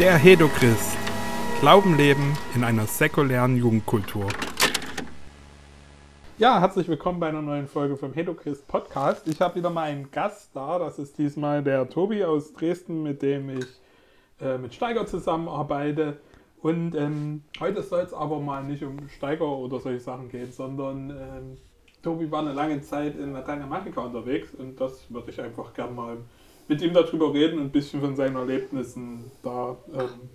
Der Hedochrist. Glauben leben in einer säkulären Jugendkultur. Ja, herzlich willkommen bei einer neuen Folge vom Hedochrist Podcast. Ich habe wieder mal einen Gast da. Das ist diesmal der Tobi aus Dresden, mit dem ich äh, mit Steiger zusammenarbeite. Und ähm, heute soll es aber mal nicht um Steiger oder solche Sachen gehen, sondern ähm, Tobi war eine lange Zeit in Lateinamerika unterwegs und das würde ich einfach gerne mal mit ihm darüber reden und ein bisschen von seinen Erlebnissen da ähm,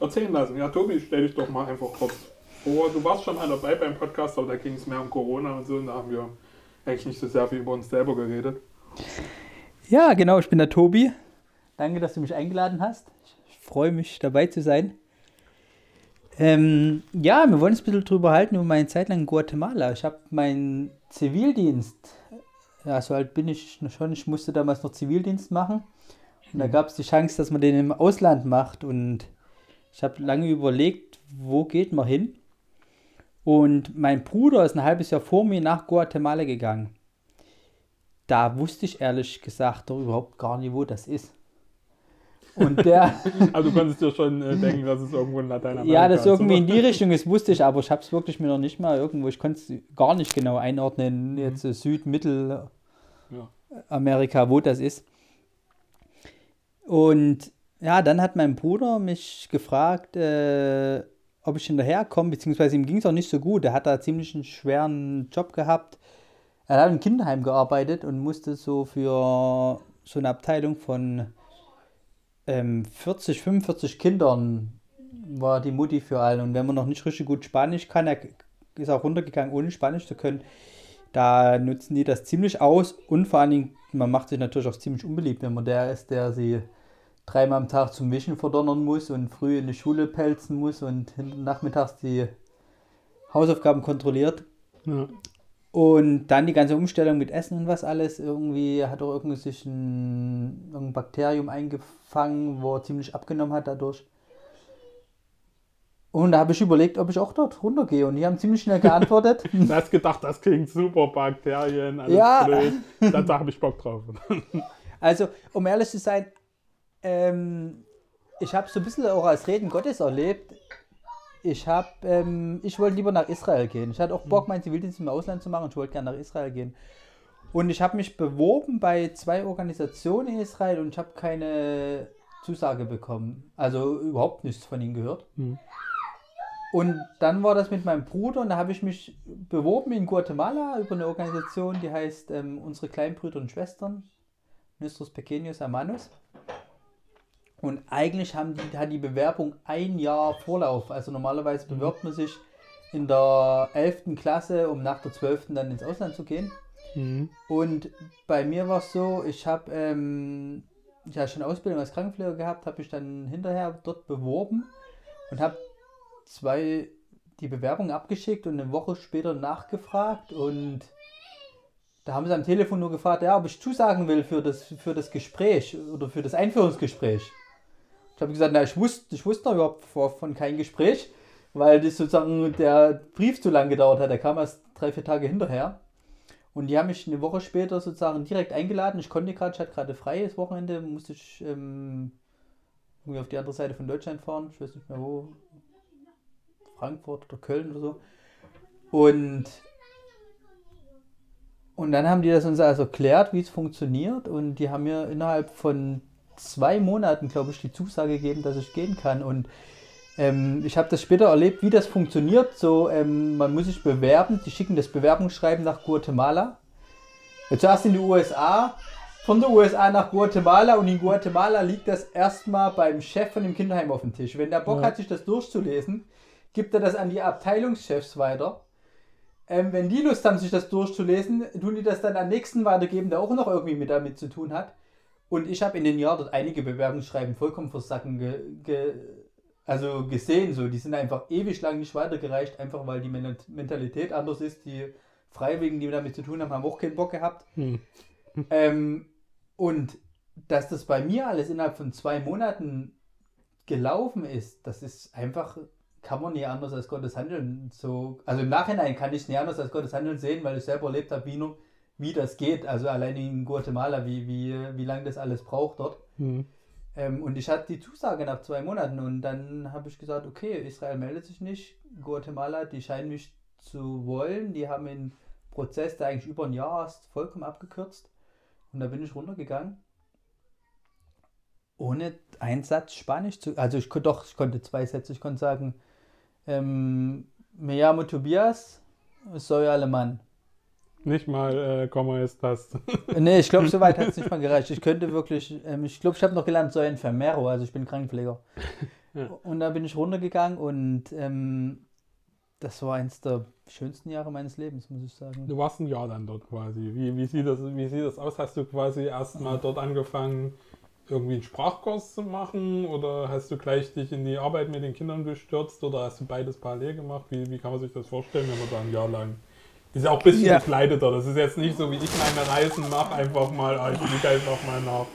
erzählen lassen. Ja, Tobi, stell dich doch mal einfach kurz vor. Du warst schon mal dabei beim Podcast, aber da ging es mehr um Corona und so und da haben wir eigentlich nicht so sehr viel über uns selber geredet. Ja, genau, ich bin der Tobi. Danke, dass du mich eingeladen hast. Ich freue mich, dabei zu sein. Ähm, ja, wir wollen uns ein bisschen drüber halten über meine Zeit lang in Guatemala. Ich habe meinen Zivildienst, ja, so alt bin ich schon, ich musste damals noch Zivildienst machen. Und da gab es die Chance, dass man den im Ausland macht. Und ich habe lange überlegt, wo geht man hin? Und mein Bruder ist ein halbes Jahr vor mir nach Guatemala gegangen. Da wusste ich ehrlich gesagt doch überhaupt gar nicht, wo das ist. Und der. also du konntest dir schon äh, denken, dass es irgendwo in Lateinamerika Ja, das irgendwie in die Richtung ist, wusste ich, aber ich habe es wirklich mir noch nicht mal irgendwo, ich konnte es gar nicht genau einordnen, mhm. jetzt Süd-, Mittel-, ja. Amerika, wo das ist. Und ja, dann hat mein Bruder mich gefragt, äh, ob ich hinterherkomme, beziehungsweise ihm ging es auch nicht so gut. Er hat da ziemlich einen schweren Job gehabt. Er hat im Kinderheim gearbeitet und musste so für so eine Abteilung von ähm, 40, 45 Kindern war die Mutti für alle. Und wenn man noch nicht richtig gut Spanisch kann, er ist auch runtergegangen, ohne Spanisch zu können, da nutzen die das ziemlich aus. Und vor allen Dingen, man macht sich natürlich auch ziemlich unbeliebt, wenn man der ist, der sie dreimal am Tag zum Wischen verdonnern muss und früh in die Schule pelzen muss und nachmittags die Hausaufgaben kontrolliert. Ja. Und dann die ganze Umstellung mit Essen und was alles. Irgendwie hat er irgendwie sich ein, ein Bakterium eingefangen, wo er ziemlich abgenommen hat dadurch. Und da habe ich überlegt, ob ich auch dort runtergehe. Und die haben ziemlich schnell geantwortet. du hast gedacht, das klingt super, Bakterien, alles ja. blöd. Da habe ich Bock drauf. also, um ehrlich zu sein, ähm, ich habe so ein bisschen auch als Reden Gottes erlebt ich habe, ähm, ich wollte lieber nach Israel gehen. Ich hatte auch Bock, meinen Zivildienst im Ausland zu machen. Ich wollte gerne nach Israel gehen. Und ich habe mich beworben bei zwei Organisationen in Israel und ich habe keine Zusage bekommen. Also überhaupt nichts von ihnen gehört. Mhm. Und dann war das mit meinem Bruder und da habe ich mich beworben in Guatemala über eine Organisation, die heißt ähm, Unsere Kleinbrüder und Schwestern, Nuestros Pequeños Hermanos. Und eigentlich haben die, hat die Bewerbung ein Jahr Vorlauf. Also normalerweise mhm. bewirbt man sich in der 11. Klasse, um nach der 12. dann ins Ausland zu gehen. Mhm. Und bei mir war es so, ich habe ähm, ich habe schon Ausbildung als Krankenpfleger gehabt, habe mich dann hinterher dort beworben und habe zwei die Bewerbung abgeschickt und eine Woche später nachgefragt und da haben sie am Telefon nur gefragt, ja, ob ich zusagen will für das, für das Gespräch oder für das Einführungsgespräch. Ich habe gesagt, na, ich wusste, ich wusste überhaupt von keinem Gespräch, weil das sozusagen der Brief zu lang gedauert hat. Der kam erst drei, vier Tage hinterher. Und die haben mich eine Woche später sozusagen direkt eingeladen. Ich konnte gerade, ich hatte gerade freies Wochenende, musste ich ähm, irgendwie auf die andere Seite von Deutschland fahren. Ich weiß nicht mehr wo. Frankfurt oder Köln oder so. Und, und dann haben die das uns also erklärt, wie es funktioniert. Und die haben mir innerhalb von zwei Monaten, glaube ich, die Zusage gegeben, dass ich gehen kann. Und ähm, ich habe das später erlebt, wie das funktioniert. So, ähm, man muss sich bewerben, die schicken das Bewerbungsschreiben nach Guatemala. Zuerst in die USA, von der USA nach Guatemala und in Guatemala liegt das erstmal beim Chef von dem Kinderheim auf dem Tisch. Wenn der Bock ja. hat, sich das durchzulesen, gibt er das an die Abteilungschefs weiter. Ähm, wenn die Lust haben, sich das durchzulesen, tun die das dann am nächsten weitergeben, der auch noch irgendwie mit damit zu tun hat. Und ich habe in den Jahren dort einige Bewerbungsschreiben vollkommen versacken ge, ge, also gesehen. So. Die sind einfach ewig lang nicht weitergereicht, einfach weil die Mentalität anders ist. Die Freiwilligen, die damit zu tun haben, haben auch keinen Bock gehabt. Hm. Ähm, und dass das bei mir alles innerhalb von zwei Monaten gelaufen ist, das ist einfach, kann man nie anders als Gottes Handeln so. Also im Nachhinein kann ich es nie anders als Gottes Handeln sehen, weil ich selber erlebt habe, wie nur wie das geht. Also allein in Guatemala, wie, wie, wie lange das alles braucht dort. Mhm. Ähm, und ich hatte die Zusage nach zwei Monaten und dann habe ich gesagt, okay, Israel meldet sich nicht, Guatemala, die scheinen mich zu wollen, die haben den Prozess, der eigentlich über ein Jahr ist, vollkommen abgekürzt. Und da bin ich runtergegangen ohne einen Satz Spanisch zu. Also ich doch, ich konnte zwei Sätze. Ich konnte sagen, ähm, me llamo Tobias, soy alemán. Nicht mal, äh, Komma ist das. nee, ich glaube, so weit hat es nicht mal gereicht. Ich könnte wirklich, ähm, ich glaube, ich habe noch gelernt, soy enfermero, also ich bin Krankenpfleger. Ja. Und da bin ich runtergegangen und ähm, das war eins der schönsten Jahre meines Lebens, muss ich sagen. Du warst ein Jahr dann dort quasi. Wie, wie, sieht, das, wie sieht das aus? Hast du quasi erstmal dort angefangen, irgendwie einen Sprachkurs zu machen oder hast du gleich dich in die Arbeit mit den Kindern gestürzt oder hast du beides parallel gemacht? Wie, wie kann man sich das vorstellen, wenn man da ein Jahr lang ist ja auch ein bisschen ja. gekleideter. Das ist jetzt nicht so, wie ich meine Reisen mache, einfach mal, ah, ich fliege einfach mal nach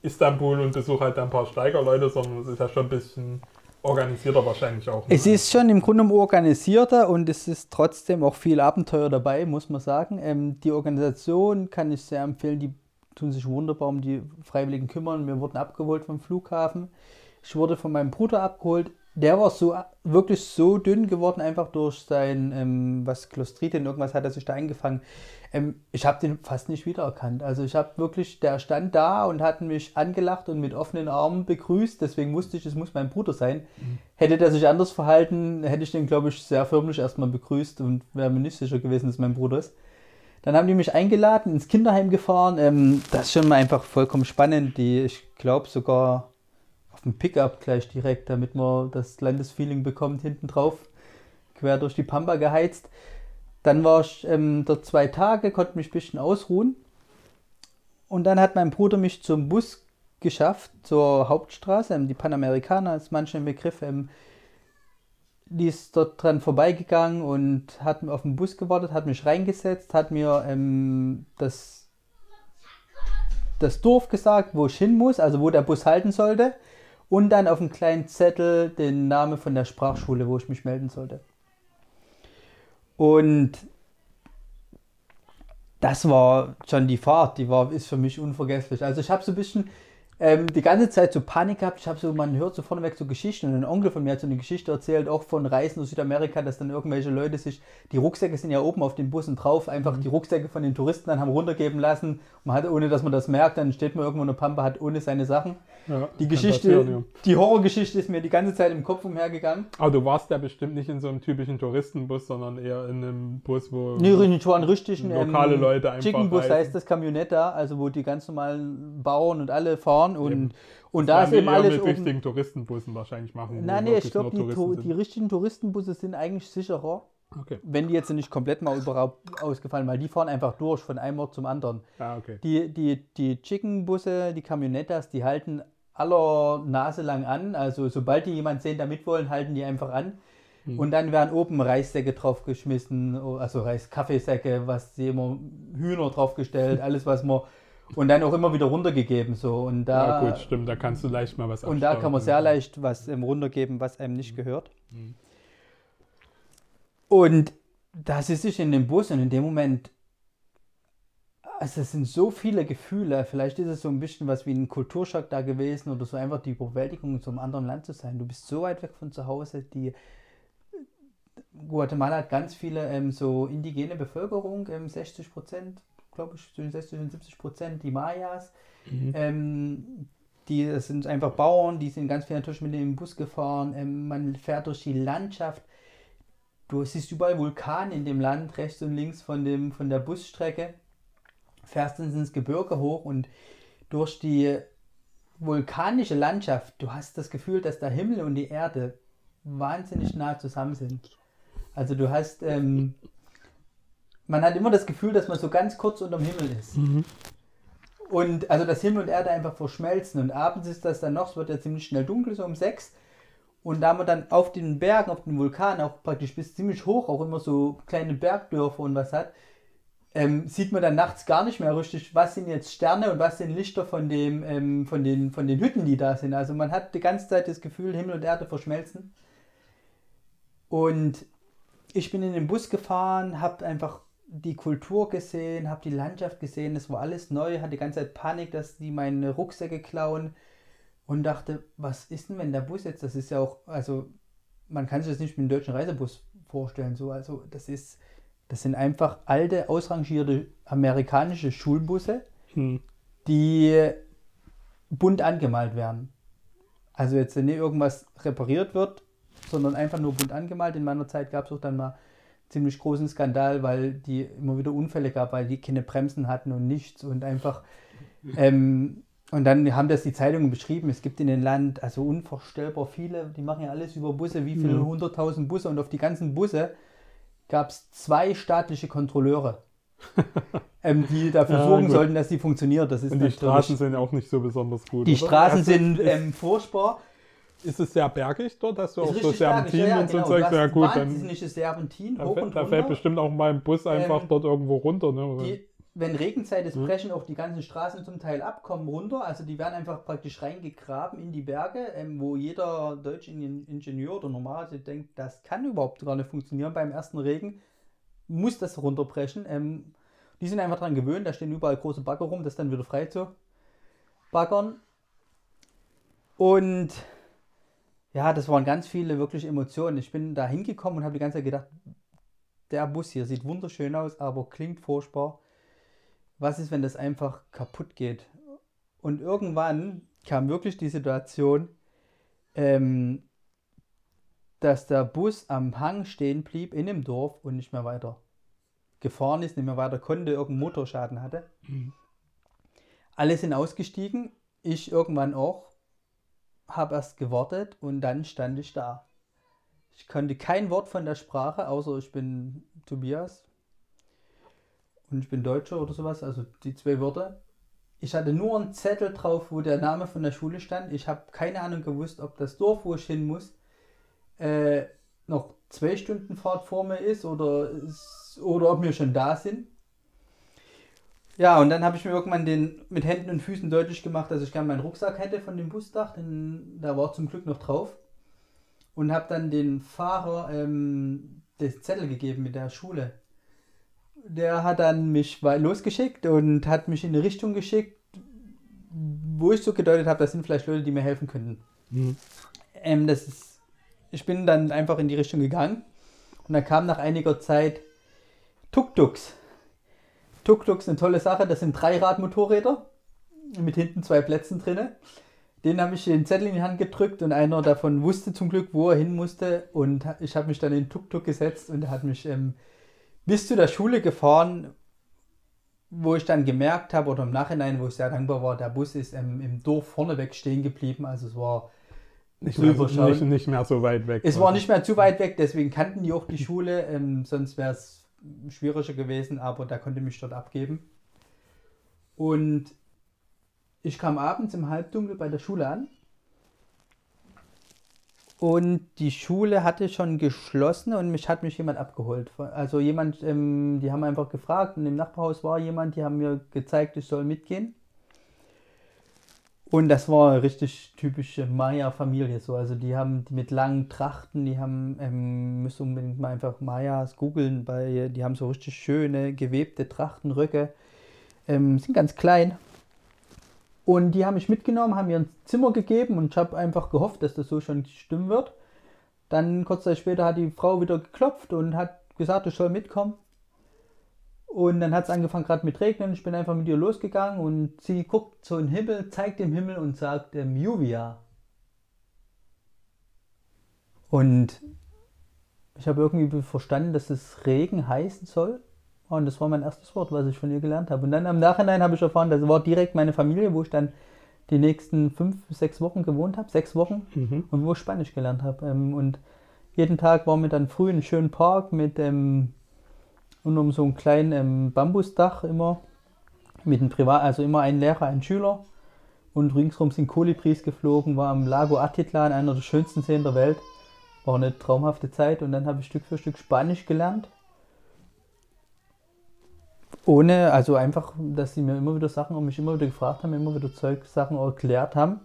Istanbul und besuche halt ein paar Steigerleute, sondern es ist ja schon ein bisschen organisierter wahrscheinlich auch. Ne? Es ist schon im Grunde organisierter und es ist trotzdem auch viel Abenteuer dabei, muss man sagen. Ähm, die Organisation kann ich sehr empfehlen, die tun sich wunderbar um die Freiwilligen kümmern. Wir wurden abgeholt vom Flughafen. Ich wurde von meinem Bruder abgeholt. Der war so wirklich so dünn geworden, einfach durch sein, ähm, was Clostridium, irgendwas hat er sich da eingefangen. Ähm, ich habe den fast nicht wiedererkannt. Also ich habe wirklich, der stand da und hat mich angelacht und mit offenen Armen begrüßt. Deswegen wusste ich, es muss mein Bruder sein. Mhm. Hätte der sich anders verhalten, hätte ich den, glaube ich, sehr förmlich erstmal begrüßt und wäre mir nicht sicher gewesen, dass mein Bruder ist. Dann haben die mich eingeladen, ins Kinderheim gefahren. Ähm, das ist schon mal einfach vollkommen spannend. Die, ich glaube sogar auf dem Pickup gleich direkt, damit man das Landesfeeling bekommt, hinten drauf, quer durch die Pampa geheizt. Dann war ich ähm, dort zwei Tage, konnte mich ein bisschen ausruhen. Und dann hat mein Bruder mich zum Bus geschafft, zur Hauptstraße. Ähm, die Panamerikaner ist manchmal ein Begriff. Ähm, die ist dort dran vorbeigegangen und hat auf den Bus gewartet, hat mich reingesetzt, hat mir ähm, das, das Dorf gesagt, wo ich hin muss, also wo der Bus halten sollte. Und dann auf einem kleinen Zettel den Namen von der Sprachschule, wo ich mich melden sollte. Und das war schon die Fahrt, die war, ist für mich unvergesslich. Also ich habe so ein bisschen ähm, die ganze Zeit so Panik gehabt. Ich habe so, man hört so vorneweg so Geschichten und ein Onkel von mir hat so eine Geschichte erzählt, auch von Reisen durch Südamerika, dass dann irgendwelche Leute sich, die Rucksäcke sind ja oben auf den Bussen drauf, einfach mhm. die Rucksäcke von den Touristen dann haben runtergeben lassen. Man hat, ohne dass man das merkt, dann steht man irgendwo in der Pampa, hat ohne seine Sachen. Ja, die Geschichte, die Horrorgeschichte ist mir die ganze Zeit im Kopf umhergegangen. Aber du warst ja bestimmt nicht in so einem typischen Touristenbus, sondern eher in einem Bus, wo nee, ich war ein richtigen lokale ähm, Leute einfach Chicken Bus heißt das Camionetta, also wo die ganz normalen Bauern und alle fahren und eben. Und das da ist eben alles. mit richtigen Touristenbussen wahrscheinlich machen. Nein, nee, ich glaube, die, die richtigen Touristenbusse sind eigentlich sicherer. Okay. Wenn die jetzt nicht komplett mal überhaupt ausgefallen, weil die fahren einfach durch von einem Ort zum anderen. Ah, okay. Die, die, die Chicken-Busse, die Camionettas, die halten aller Nase lang an. Also sobald die jemand sehen, da mitwollen, halten die einfach an. Hm. Und dann werden oben Reissäcke draufgeschmissen, also Reiskaffeesäcke, was sie immer Hühner draufgestellt, alles was man und dann auch immer wieder runtergegeben so und da ja gut stimmt da kannst du leicht mal was und da kann man sehr leicht was ähm, runtergeben was einem nicht gehört mhm. und da sitze ich in dem Bus und in dem Moment also es sind so viele Gefühle. Vielleicht ist es so ein bisschen was wie ein Kulturschock da gewesen oder so einfach die Überwältigung, in so einem anderen Land zu sein. Du bist so weit weg von zu Hause. Die Guatemala hat ganz viele ähm, so indigene Bevölkerung, ähm, 60 Prozent, glaube ich, zwischen 60 und 70 Prozent, die Mayas. Mhm. Ähm, die das sind einfach Bauern, die sind ganz viel natürlich mit dem Bus gefahren. Ähm, man fährt durch die Landschaft. Du siehst überall Vulkane in dem Land, rechts und links von, dem, von der Busstrecke fährst dann ins Gebirge hoch und durch die vulkanische Landschaft, du hast das Gefühl, dass der Himmel und die Erde wahnsinnig nah zusammen sind. Also du hast, ähm, man hat immer das Gefühl, dass man so ganz kurz unterm Himmel ist. Mhm. Und also dass Himmel und Erde einfach verschmelzen. Und abends ist das dann noch, es wird ja ziemlich schnell dunkel, so um sechs. Und da man dann auf den Bergen, auf den Vulkan auch praktisch bis ziemlich hoch auch immer so kleine Bergdörfer und was hat, ähm, sieht man dann nachts gar nicht mehr richtig, was sind jetzt Sterne und was sind Lichter von, dem, ähm, von, den, von den Hütten, die da sind. Also man hat die ganze Zeit das Gefühl, Himmel und Erde verschmelzen. Und ich bin in den Bus gefahren, habe einfach die Kultur gesehen, habe die Landschaft gesehen, es war alles neu, hatte die ganze Zeit Panik, dass die meine Rucksäcke klauen. und dachte, was ist denn, wenn der Bus jetzt, das ist ja auch, also man kann sich das nicht mit dem deutschen Reisebus vorstellen, so, also das ist, das sind einfach alte, ausrangierte amerikanische Schulbusse, Hm. die bunt angemalt werden. Also jetzt nicht irgendwas repariert wird, sondern einfach nur bunt angemalt. In meiner Zeit gab es auch dann mal ziemlich großen Skandal, weil die immer wieder Unfälle gab, weil die keine Bremsen hatten und nichts und einfach ähm, und dann haben das die Zeitungen beschrieben, es gibt in dem Land also unvorstellbar viele, die machen ja alles über Busse, wie viele Mhm. hunderttausend Busse und auf die ganzen Busse gab es zwei staatliche Kontrolleure, ähm, die dafür Ja, sorgen gut. sollten, dass die funktioniert. Das ist Und die Straßen sind auch nicht so besonders gut. die oder? Straßen sind ähm, furchtbar. Ist es sehr bergig dort, dass du Ist auch so Serpentinen ja, ja, und so genau. Zeugs? Du Ja hast gut, dann Serpentin, da, fällt- und da fällt bestimmt auch mein Bus einfach Ähm, dort irgendwo runter. Ne? Die, wenn Regenzeit ist, Mhm. brechen auch die ganzen Straßen zum Teil ab, kommen runter. Also die werden einfach praktisch reingegraben in die Berge, ähm, wo jeder deutsche In- Ingenieur oder Normalerweise denkt, das kann überhaupt gar nicht funktionieren. Beim ersten Regen muss das runterbrechen. Ähm, die sind einfach daran gewöhnt, da stehen überall große Bagger rum, das dann wieder frei zu baggern. Und ja, das waren ganz viele wirklich Emotionen. Ich bin da hingekommen und habe die ganze Zeit gedacht, der Bus hier sieht wunderschön aus, aber klingt furchtbar. Was ist, wenn das einfach kaputt geht? Und irgendwann kam wirklich die Situation, ähm, dass der Bus am Hang stehen blieb in dem Dorf und nicht mehr weiter gefahren ist, nicht mehr weiter konnte, irgendeinen Motorschaden hatte. Mhm. Alle sind ausgestiegen, ich irgendwann auch, habe erst gewartet und dann stand ich da. Ich konnte kein Wort von der Sprache, außer ich bin Tobias und ich bin Deutscher oder sowas, also die zwei Wörter. Ich hatte nur einen Zettel drauf, wo der Name von der Schule stand. Ich habe keine Ahnung gewusst, ob das Dorf, wo ich hin muss, äh, noch zwei Stunden Fahrt vor mir ist oder, ist- oder ob wir schon da sind. Ja, und dann habe ich mir irgendwann den mit Händen und Füßen deutlich gemacht, dass ich gerne meinen Rucksack hätte von dem Busdach, denn da war zum Glück noch drauf. Und habe dann den Fahrer ähm, das Zettel gegeben mit der Schule. Der hat dann mich losgeschickt und hat mich in eine Richtung geschickt, wo ich so gedeutet habe, das sind vielleicht Leute, die mir helfen könnten. Mhm. Ähm, das ist, ich bin dann einfach in die Richtung gegangen und dann kam nach einiger Zeit Tuk-Tuks. Tuk-Tuks eine tolle Sache, das sind Dreiradmotorräder mit hinten zwei Plätzen drinne. Den habe ich den Zettel in die Hand gedrückt und einer davon wusste zum Glück, wo er hin musste und ich habe mich dann in den Tuk-Tuk gesetzt und er hat mich ähm, bis zu der Schule gefahren, wo ich dann gemerkt habe oder im Nachhinein, wo ich sehr dankbar war, der Bus ist ähm, im Dorf vorneweg stehen geblieben, also es war Nicht, mehr, nicht, nicht mehr so weit weg. Es war nicht mehr zu weit weg, deswegen kannten die auch die Schule, ähm, sonst wäre es schwieriger gewesen, aber da konnte mich dort abgeben. Und ich kam abends im Halbdunkel bei der Schule an. Und die Schule hatte schon geschlossen und mich hat mich jemand abgeholt. Also jemand, ähm, die haben einfach gefragt und im Nachbarhaus war jemand, die haben mir gezeigt, ich soll mitgehen. Und das war richtig typische Maya-Familie so. Also die haben die mit langen Trachten, die haben, ähm, müsst unbedingt mal einfach Mayas googeln, bei, die haben so richtig schöne gewebte Trachtenröcke, ähm, sind ganz klein. Und die haben mich mitgenommen, haben mir ein Zimmer gegeben und ich habe einfach gehofft, dass das so schon stimmen wird. Dann kurz Zeit später hat die Frau wieder geklopft und hat gesagt, ich soll mitkommen. Und dann hat es angefangen gerade mit Regnen. Ich bin einfach mit ihr losgegangen und sie guckt so in den Himmel, zeigt dem Himmel und sagt ähm, Juvia. Und ich habe irgendwie verstanden, dass es Regen heißen soll. Und das war mein erstes Wort, was ich von ihr gelernt habe. Und dann im Nachhinein habe ich erfahren, das war direkt meine Familie, wo ich dann die nächsten fünf, sechs Wochen gewohnt habe. Sechs Wochen. Mhm. Und wo ich Spanisch gelernt habe. Ähm, und jeden Tag waren wir dann früh in einem schönen Park mit ähm, unter so einem kleinen ähm, Bambusdach immer. Mit einem Privat, also immer ein Lehrer, ein Schüler. Und ringsrum sind Kolibris geflogen, war am Lago Atitlan, einer der schönsten Seen der Welt. War eine traumhafte Zeit und dann habe ich Stück für Stück Spanisch gelernt. Ohne, also einfach, dass sie mir immer wieder Sachen und mich immer wieder gefragt haben, immer wieder Zeug, Sachen erklärt haben.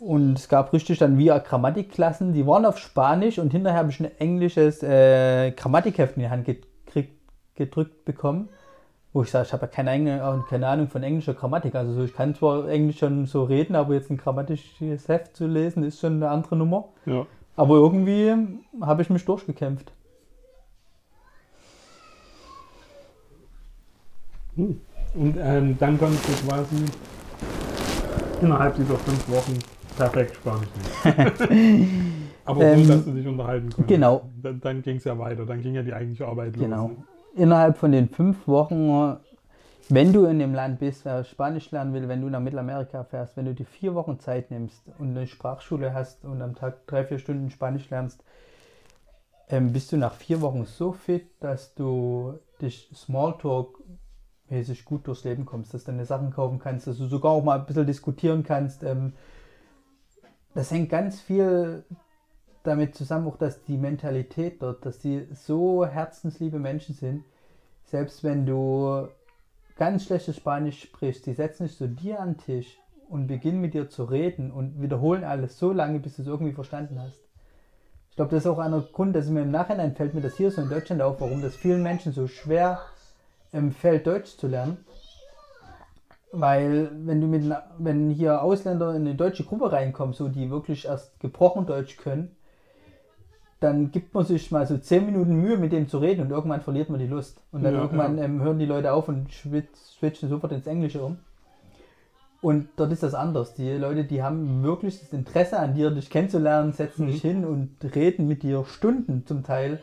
Und es gab richtig dann wie Grammatikklassen, die waren auf Spanisch und hinterher habe ich ein englisches äh, Grammatikheft in die Hand gekriegt, gedrückt bekommen. wo ich sage, ich habe ja keine, eigene, keine Ahnung von englischer Grammatik. Also so, ich kann zwar Englisch schon so reden, aber jetzt ein grammatisches Heft zu lesen, ist schon eine andere Nummer. Ja. Aber irgendwie habe ich mich durchgekämpft. Hm. Und ähm, dann konntest du quasi innerhalb dieser fünf Wochen perfekt Spanisch lernen. Aber Ähm, so, dass du dich unterhalten konntest. genau. Dann, dann ging es ja weiter. Dann ging ja die eigentliche Arbeit los. Genau. Ne? Innerhalb von den fünf Wochen, wenn du in dem Land bist, wer Spanisch lernen will, wenn du nach Mittelamerika fährst, wenn du dir vier Wochen Zeit nimmst und eine Sprachschule hast und am Tag drei, vier Stunden Spanisch lernst, ähm, bist du nach vier Wochen so fit, dass du dich Smalltalk-mäßig gut durchs Leben kommst, dass du deine Sachen kaufen kannst, dass du sogar auch mal ein bisschen diskutieren kannst. Ähm, das hängt ganz viel damit zusammen, auch dass die Mentalität dort, dass die so herzensliebe Menschen sind, selbst wenn du ganz schlechtes Spanisch sprichst, die setzen sich zu dir an den Tisch und beginnen mit dir zu reden und wiederholen alles so lange, bis du es irgendwie verstanden hast. Ich glaube, das ist auch einer Grund, dass mir im Nachhinein fällt mir das hier so in Deutschland auf, warum das vielen Menschen so schwer ähm, fällt, Deutsch zu lernen. Weil wenn du mit, wenn hier Ausländer in eine deutsche Gruppe reinkommen, so die wirklich erst gebrochen Deutsch können, dann gibt man sich mal so 10 Minuten Mühe, mit dem zu reden und irgendwann verliert man die Lust. Und dann Ja, irgendwann ja. Ähm, hören die Leute auf und switchen sofort ins Englische um. Und dort ist das anders. Die Leute, die haben wirklich das Interesse an dir, dich kennenzulernen, setzen Mhm. sich hin und reden mit dir Stunden zum Teil,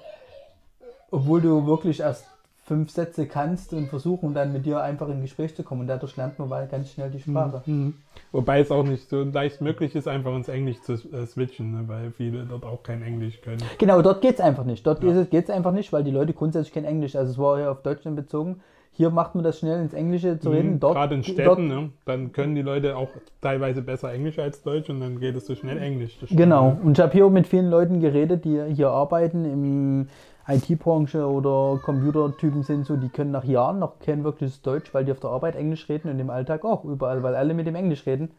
obwohl du wirklich erst fünf Sätze kannst und versuchen dann mit dir einfach in Gespräch zu kommen. Und dadurch lernt man mal ganz schnell die Sprache. Mhm. Wobei es auch nicht so leicht möglich ist, einfach ins Englisch zu äh, switchen, ne? weil viele dort auch kein Englisch können. Genau, dort geht es einfach nicht. Dort Ja. geht es einfach nicht, weil die Leute grundsätzlich kein Englisch. Also es war ja auf Deutschland bezogen. Hier macht man das schnell ins Englische zu reden. Mhm. Dort, Gerade in dort, Städten, ne? dann können die Leute auch teilweise besser Englisch als Deutsch und dann geht es so schnell Englisch. Genau. ne? Und ich habe hier auch mit vielen Leuten geredet, die hier arbeiten im IT-Branche oder Computertypen sind so, die können nach Jahren noch kein wirkliches Deutsch, weil die auf der Arbeit Englisch reden und im Alltag auch überall, weil alle mit dem Englisch reden.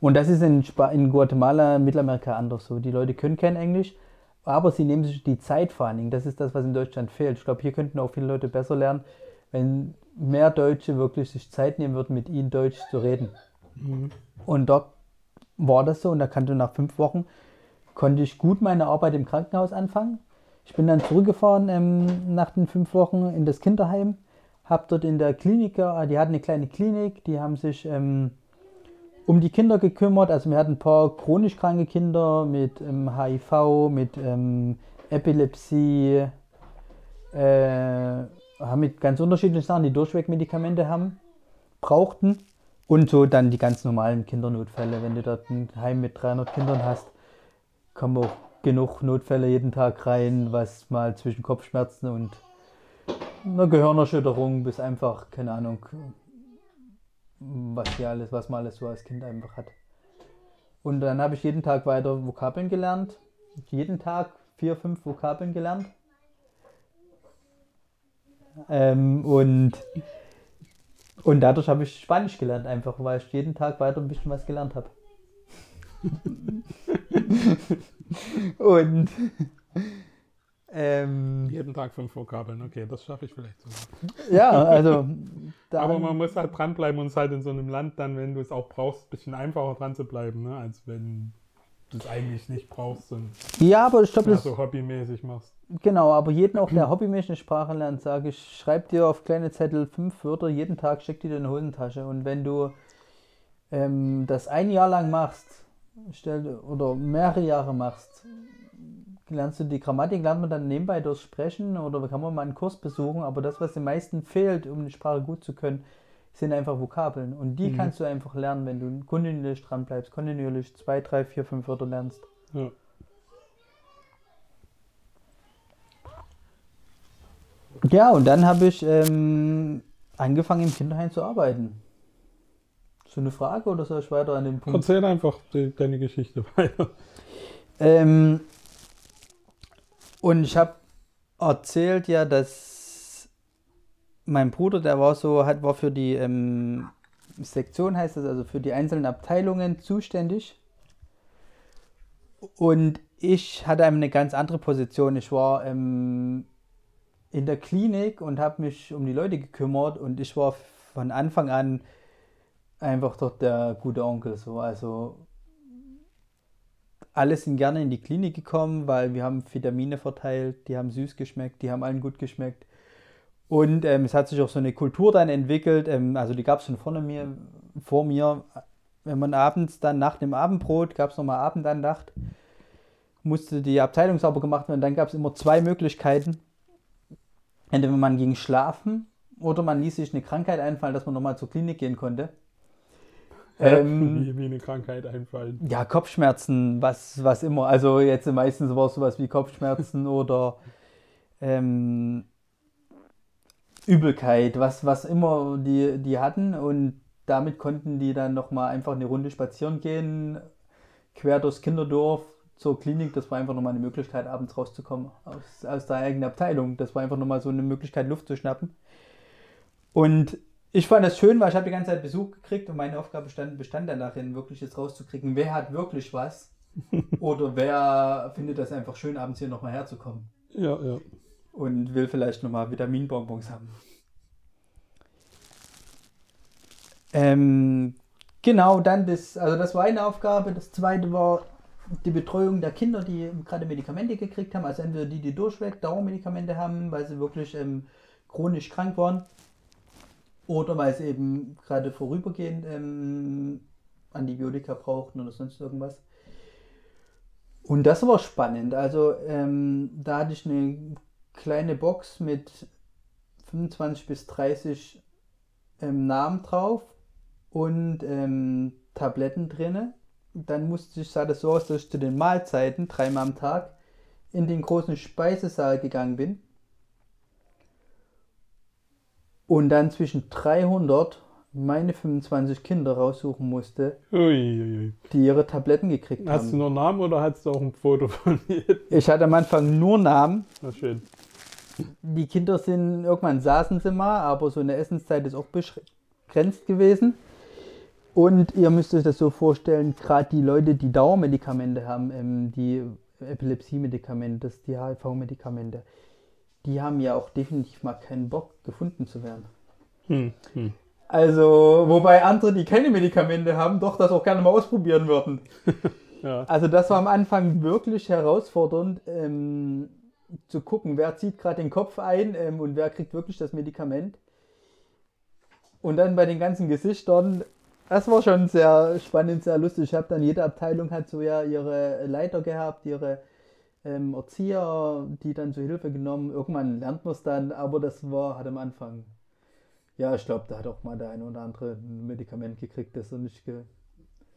Und das ist in, Spa in Guatemala, Mittelamerika anders so. Die Leute können kein Englisch, aber sie nehmen sich die Zeit vor allen Dingen. Das ist das, was in Deutschland fehlt. Ich glaube, hier könnten auch viele Leute besser lernen, wenn mehr Deutsche wirklich sich Zeit nehmen würden, mit ihnen Deutsch zu reden. Mhm. Und dort war das so und da kannte nach fünf Wochen, konnte ich gut meine Arbeit im Krankenhaus anfangen. Ich bin dann zurückgefahren ähm, nach den fünf Wochen in das Kinderheim, habe dort in der Klinik, äh, die hatten eine kleine Klinik, die haben sich ähm, um die Kinder gekümmert. Also wir hatten ein paar chronisch kranke Kinder mit ähm, HIV, mit ähm, Epilepsie, äh, haben mit ganz unterschiedlichen Sachen, die Durchwegmedikamente haben, brauchten. Und so dann die ganz normalen Kindernotfälle. Wenn du dort ein Heim mit 300 Kindern hast, kommen auch genug Notfälle jeden Tag rein, was mal zwischen Kopfschmerzen und einer Gehirnerschütterung bis einfach, keine Ahnung, was hier alles, was man alles so als Kind einfach hat. Und dann habe ich jeden Tag weiter Vokabeln gelernt. Jeden Tag vier, fünf Vokabeln gelernt. Ähm, und, und dadurch habe ich Spanisch gelernt, einfach weil ich jeden Tag weiter ein bisschen was gelernt habe. und ähm, Jeden Tag fünf Vokabeln, okay, das schaffe ich vielleicht sogar. ja, also Aber man muss halt dranbleiben und es halt in so einem Land dann, wenn du es auch brauchst, ein bisschen einfacher dran zu bleiben, ne? als wenn du es eigentlich nicht brauchst und ja, aber ich glaube, ja, das so hobbymäßig machst. Genau, aber jeden auch, der hobbymäßig eine Sprache lernt, sage ich, schreib dir auf kleine Zettel fünf Wörter jeden Tag, steck die in deine Hosentasche. Und wenn du ähm, das ein Jahr lang machst, stell, oder mehrere Jahre machst, lernst du die Grammatik, lernt man dann nebenbei durch Sprechen oder kann man mal einen Kurs besuchen. Aber das, was den meisten fehlt, um eine Sprache gut zu können, sind einfach Vokabeln. Und die Mhm. kannst du einfach lernen, wenn du kontinuierlich dran bleibst, kontinuierlich zwei, drei, vier, fünf Wörter lernst. Ja. Ja, und dann habe ich ähm, angefangen im Kinderheim zu arbeiten. So eine Frage oder soll ich weiter an dem Punkt? Erzähl einfach die, deine Geschichte weiter. Ähm, und ich habe erzählt ja, dass mein Bruder, der war so, hat, war für die ähm, Sektion, heißt das, also für die einzelnen Abteilungen zuständig. Und ich hatte eine ganz andere Position. Ich war ähm, in der Klinik und habe mich um die Leute gekümmert und ich war von Anfang an einfach dort der gute Onkel. So. Also alle sind gerne in die Klinik gekommen, weil wir haben Vitamine verteilt, die haben süß geschmeckt, die haben allen gut geschmeckt. Und ähm, es hat sich auch so eine Kultur dann entwickelt, ähm, also die gab es schon vor mir, vor mir, wenn man abends dann nach dem Abendbrot, gab es nochmal Abendandacht, musste die Abteilung sauber gemacht werden, dann gab es immer zwei Möglichkeiten. Entweder man ging schlafen oder man ließ sich eine Krankheit einfallen, dass man nochmal zur Klinik gehen konnte. Ähm, wie, wie, eine Krankheit einfallen. Ja, Kopfschmerzen, was, was immer. Also jetzt meistens war es sowas wie Kopfschmerzen oder ähm, Übelkeit, was, was immer die, die hatten. Und damit konnten die dann nochmal einfach eine Runde spazieren gehen, quer durchs Kinderdorf zur Klinik. Das war einfach nochmal eine Möglichkeit, abends rauszukommen aus, aus der eigenen Abteilung. Das war einfach nochmal so eine Möglichkeit, Luft zu schnappen. Und ich fand das schön, weil ich habe die ganze Zeit Besuch gekriegt und meine Aufgabe bestand, bestand dann darin, wirklich jetzt rauszukriegen, wer hat wirklich was oder wer findet das einfach schön, abends hier nochmal herzukommen. Ja, ja. Und will vielleicht nochmal Vitaminbonbons haben. Ähm, genau, dann das, also das war eine Aufgabe. Das zweite war die Betreuung der Kinder, die gerade Medikamente gekriegt haben. Also entweder die, die durchweg Dauermedikamente haben, weil sie wirklich ähm, chronisch krank waren oder weil sie eben gerade vorübergehend ähm, Antibiotika brauchten oder sonst irgendwas. Und das war spannend. Also ähm, da hatte ich eine kleine Box mit 25 bis 30 ähm, Namen drauf und ähm, Tabletten drin. Dann musste ich, sah das so aus, dass ich zu den Mahlzeiten dreimal am Tag in den großen Speisesaal gegangen bin und dann zwischen 300 meine 25 Kinder raussuchen musste, Uiuiui. die ihre Tabletten gekriegt hast haben. Hast du nur Namen oder hast du auch ein Foto von jedem? Ich hatte am Anfang nur Namen. Na schön. Die Kinder sind, irgendwann saßen sie mal, aber so eine Essenszeit ist auch begrenzt gewesen. Und ihr müsst euch das so vorstellen, gerade die Leute, die Dauermedikamente haben, ähm, die Epilepsie-Medikamente, die HIV-Medikamente, die haben ja auch definitiv mal keinen Bock, gefunden zu werden. Hm, hm. Also, wobei andere, die keine Medikamente haben, doch das auch gerne mal ausprobieren würden. ja. Also, das war am Anfang wirklich herausfordernd, ähm, zu gucken, wer zieht gerade den Kopf ein ähm, und wer kriegt wirklich das Medikament. Und dann bei den ganzen Gesichtern, das war schon sehr spannend, sehr lustig. Ich habe dann jede Abteilung hat so ja ihre Leiter gehabt, ihre ähm, Erzieher, die dann zur Hilfe genommen. Irgendwann lernt man es dann, aber das war, hat am Anfang, ja, ich glaube, da hat auch mal der eine oder andere ein Medikament gekriegt, das er nicht ge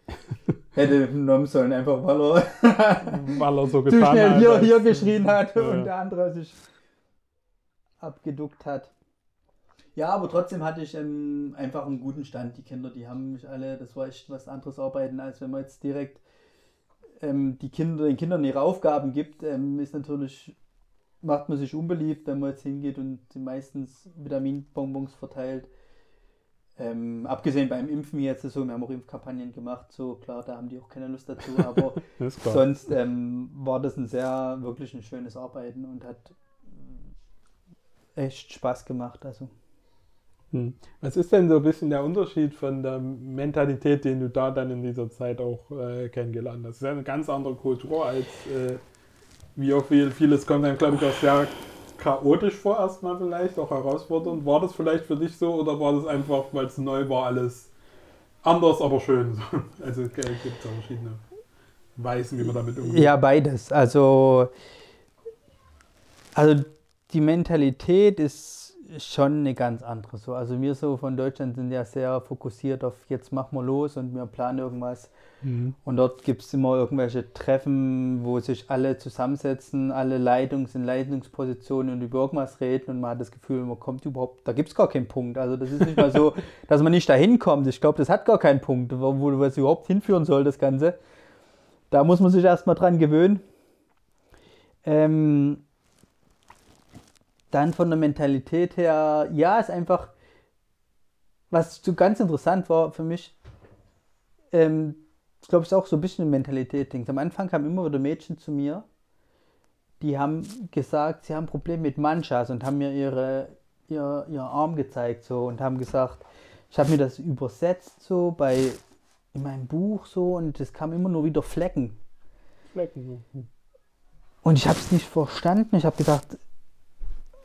hätte genommen sollen, einfach weil er, weil er so getan zu schnell hat, hier, hier geschrien hat ja. und der andere sich abgeduckt hat. Ja, aber trotzdem hatte ich ähm, einfach einen guten Stand. Die Kinder, die haben mich alle, das war echt was anderes arbeiten, als wenn man jetzt direkt ähm, die Kinder, den Kindern ihre Aufgaben gibt, ähm, ist natürlich, macht man sich unbeliebt, wenn man jetzt hingeht und meistens Vitaminbonbons verteilt. Ähm, abgesehen beim Impfen jetzt so, wir haben auch Impfkampagnen gemacht, so klar, da haben die auch keine Lust dazu, aber sonst ähm, war das ein sehr, wirklich ein schönes Arbeiten und hat echt Spaß gemacht. Also. Hm. Was ist denn so ein bisschen der Unterschied von der Mentalität, den du da dann in dieser Zeit auch äh, kennengelernt hast? Das ist ja eine ganz andere Kultur als äh, wie auch viel, vieles kommt dann, glaube ich, auch sehr chaotisch vor erstmal vielleicht, auch herausfordernd. War das vielleicht für dich so oder war das einfach, weil es neu war, alles anders, aber schön? Also äh, gibt es verschiedene Weisen, wie man damit umgeht. Ja, beides. Also, also die Mentalität ist schon eine ganz andere. So. Also wir so von Deutschland sind ja sehr fokussiert auf jetzt machen wir los und wir planen irgendwas. Mhm. Und dort gibt es immer irgendwelche Treffen, wo sich alle zusammensetzen, alle Leitungs- in Leitungspositionen und über irgendwas reden und man hat das Gefühl, man kommt überhaupt, da gibt es gar keinen Punkt. Also das ist nicht mal so, dass man nicht dahin kommt. Ich glaube, das hat gar keinen Punkt, wo, wo es überhaupt hinführen soll, das Ganze. Da muss man sich erstmal dran gewöhnen. Ähm, dann von der Mentalität her, ja, ist einfach, was so ganz interessant war für mich, ähm, ich glaube, es ist auch so ein bisschen ein Mentalität-Ding. Am Anfang kamen immer wieder Mädchen zu mir, die haben gesagt, sie haben ein Problem mit Manchas und haben mir ihre, ihr, ihr Arm gezeigt so und haben gesagt, ich habe mir das übersetzt so bei in meinem Buch so und es kam immer nur wieder Flecken. Flecken. Und ich habe es nicht verstanden. Ich habe gedacht,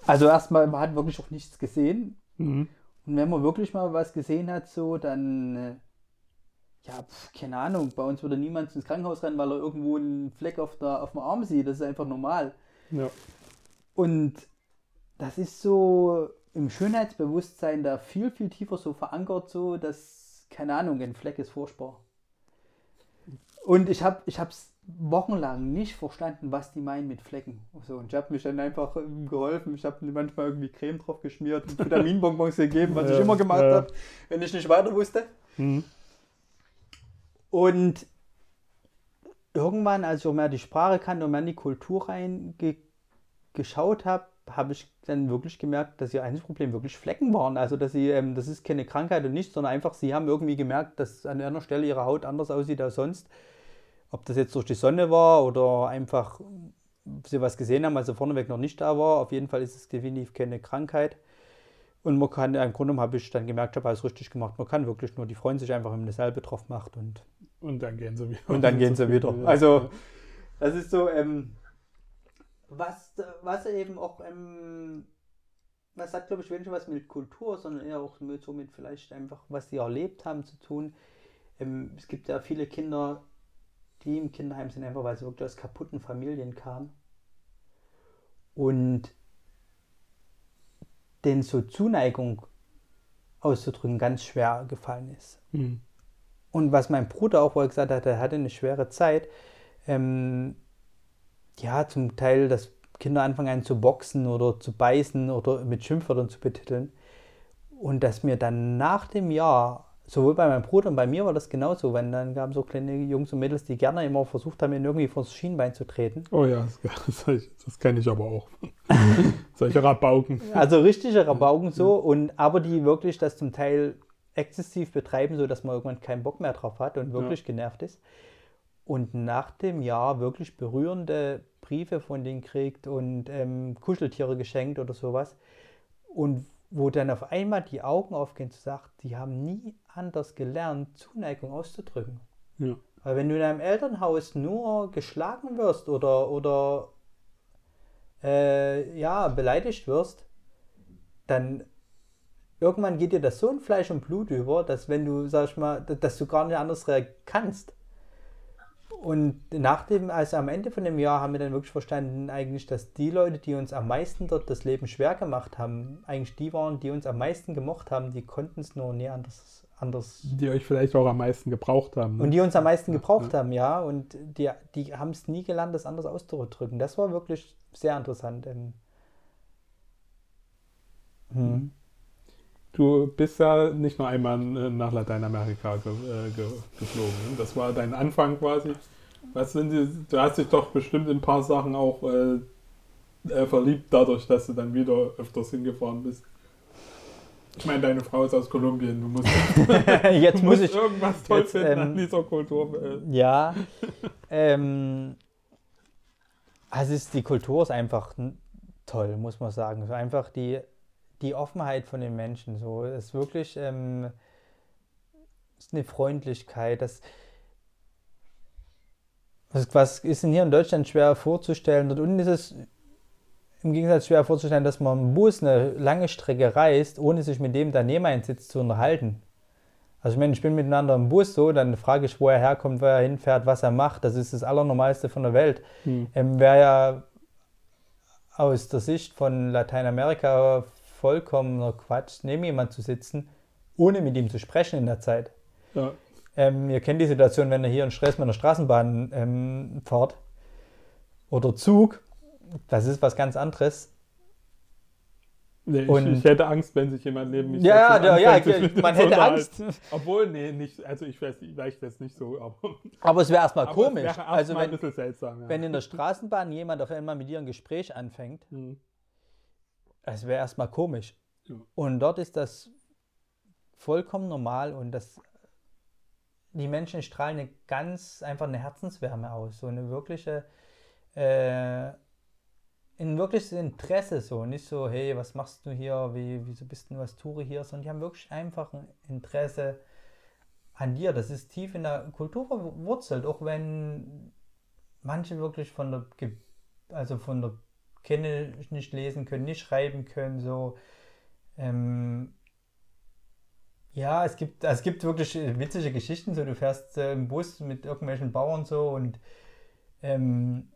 also erstmal, man hat wirklich auch nichts gesehen. Mhm. Und wenn man wirklich mal was gesehen hat, so, dann, äh, ja, pf, keine Ahnung, bei uns würde niemand ins Krankenhaus rennen, weil er irgendwo einen Fleck auf, der, auf dem Arm sieht. Das ist einfach normal. Ja. Und das ist so im Schönheitsbewusstsein da viel, viel tiefer so verankert, so, dass, keine Ahnung, ein Fleck ist furchtbar. Und ich habe es wochenlang nicht verstanden, was die meinen mit Flecken. So, und ich habe mich dann einfach ähm, geholfen. Ich habe manchmal irgendwie Creme drauf geschmiert und Vitaminbonbons gegeben, was ich Ja, immer gemacht ja. habe, wenn ich nicht weiter wusste. Mhm. Und irgendwann, als ich auch mehr die Sprache kannte und mehr in die Kultur reingeschaut habe, habe ich dann wirklich gemerkt, dass ihr einziges Problem wirklich Flecken waren. Also, dass sie, ähm, das ist keine Krankheit und nichts, sondern einfach, sie haben irgendwie gemerkt, dass an einer Stelle ihre Haut anders aussieht als sonst. Ob das jetzt durch die Sonne war oder einfach sie was gesehen haben, also vorneweg noch nicht da war. Auf jeden Fall ist es definitiv keine Krankheit. Und man kann, im Grunde habe ich dann gemerkt, ich habe alles richtig gemacht. Man kann wirklich nur, die freuen sich einfach, wenn man eine Salbe drauf macht und Und dann gehen sie wieder. und dann gehen sie wieder. Also, das ist so, ähm, was, was eben auch, ähm, was hat, glaube ich, weniger was mit Kultur, sondern eher auch mit, so mit vielleicht einfach, was sie erlebt haben, zu tun. Ähm, es gibt ja viele Kinder, die im Kinderheim sind, einfach weil sie wirklich aus kaputten Familien kamen. Und denen so Zuneigung auszudrücken ganz schwer gefallen ist. Mhm. Und was mein Bruder auch wohl gesagt hat, er hatte eine schwere Zeit. Ähm, ja, zum Teil, dass Kinder anfangen an zu boxen oder zu beißen oder mit Schimpfwörtern zu betiteln. Und dass mir dann nach dem Jahr, sowohl bei meinem Bruder und bei mir war das genauso, wenn dann gaben so kleine Jungs und Mädels, die gerne immer versucht haben, ihn irgendwie vors Schienbein zu treten. Oh ja, das, das, das kenne ich aber auch. Solche Rabauken. Also richtige Rabauken so, und aber die wirklich das zum Teil exzessiv betreiben, so dass man irgendwann keinen Bock mehr drauf hat und wirklich genervt ist. Und nach dem Jahr wirklich berührende Briefe von denen kriegt und ähm, Kuscheltiere geschenkt oder sowas. Und wo dann auf einmal die Augen aufgehen zu sagen, die haben nie anders gelernt, Zuneigung auszudrücken. Ja. Weil wenn du in einem Elternhaus nur geschlagen wirst oder, oder äh, ja, beleidigt wirst, dann irgendwann geht dir das so in Fleisch und Blut über, dass wenn du, sag ich mal, dass du gar nicht anders reagieren kannst. Und nach dem, also am Ende von dem Jahr haben wir dann wirklich verstanden, eigentlich, dass die Leute, die uns am meisten dort das Leben schwer gemacht haben, eigentlich die waren, die uns am meisten gemocht haben, die konnten es nur nie anders, anders Die euch vielleicht auch am meisten gebraucht haben. Ne? und die uns am meisten gebraucht haben, ja. Und die, die haben es nie gelernt, das anders auszudrücken. Das war wirklich sehr interessant. Ähm, hm. Du bist ja nicht nur einmal äh, nach Lateinamerika ge äh, ge geflogen. Ne? Das war dein Anfang quasi. Was sind die, du hast dich doch bestimmt in ein paar Sachen auch äh, äh, verliebt, dadurch, dass du dann wieder öfters hingefahren bist. Ich meine, deine Frau ist aus Kolumbien. Du musst, Jetzt du muss musst ich. irgendwas toll jetzt, finden ähm, an dieser Kultur. Ja. ähm, also ist, die Kultur ist einfach toll, muss man sagen. Einfach die, die Offenheit von den Menschen. So es ist wirklich ähm, ist eine Freundlichkeit. Das, was, was ist denn hier in Deutschland schwer vorzustellen? Dort unten ist es im Gegensatz schwer vorzustellen, dass man im Bus eine lange Strecke reist, ohne sich mit dem daneben einen sitzt zu unterhalten. Also ich meine, ich bin miteinander im Bus so, dann frage ich, wo er herkommt, wo er hinfährt, was er macht. Das ist das Allernormalste von der Welt. hm. Ähm, Wäre ja aus der Sicht von Lateinamerika vollkommener Quatsch, neben jemand zu sitzen, ohne mit ihm zu sprechen in der Zeit. ja. Ähm, ihr kennt die Situation, wenn ihr hier in Stress mit einer Straßenbahn ähm, fahrt oder Zug. Das ist was ganz anderes. Nee, ich, Und- ich hätte Angst, wenn sich jemand neben mich Ja, ja, ja, mir man hätte. Angst. Obwohl, nee, nicht, also ich weiß, vielleicht wäre es nicht so, aber, Aber es wäre erstmal komisch. es wäre Also wenn, seltsam. Ja. wenn in der Straßenbahn jemand auf einmal mit dir ein Gespräch anfängt, Hm. Es wäre erstmal komisch. Ja. Und dort ist das vollkommen normal und das die Menschen strahlen eine ganz einfach eine Herzenswärme aus, so eine wirkliche äh, ein wirkliches Interesse so. Nicht so, hey, was machst du hier, wie, wieso bist du, was tue hier, sondern die haben wirklich einfach ein Interesse an dir. Das ist tief in der Kultur verwurzelt, auch wenn manche wirklich von der, also von der Kenne nicht lesen können, nicht schreiben können, so. Ähm, ja, es gibt, es gibt wirklich witzige Geschichten. So, du fährst äh, im Bus mit irgendwelchen Bauern so und ähm,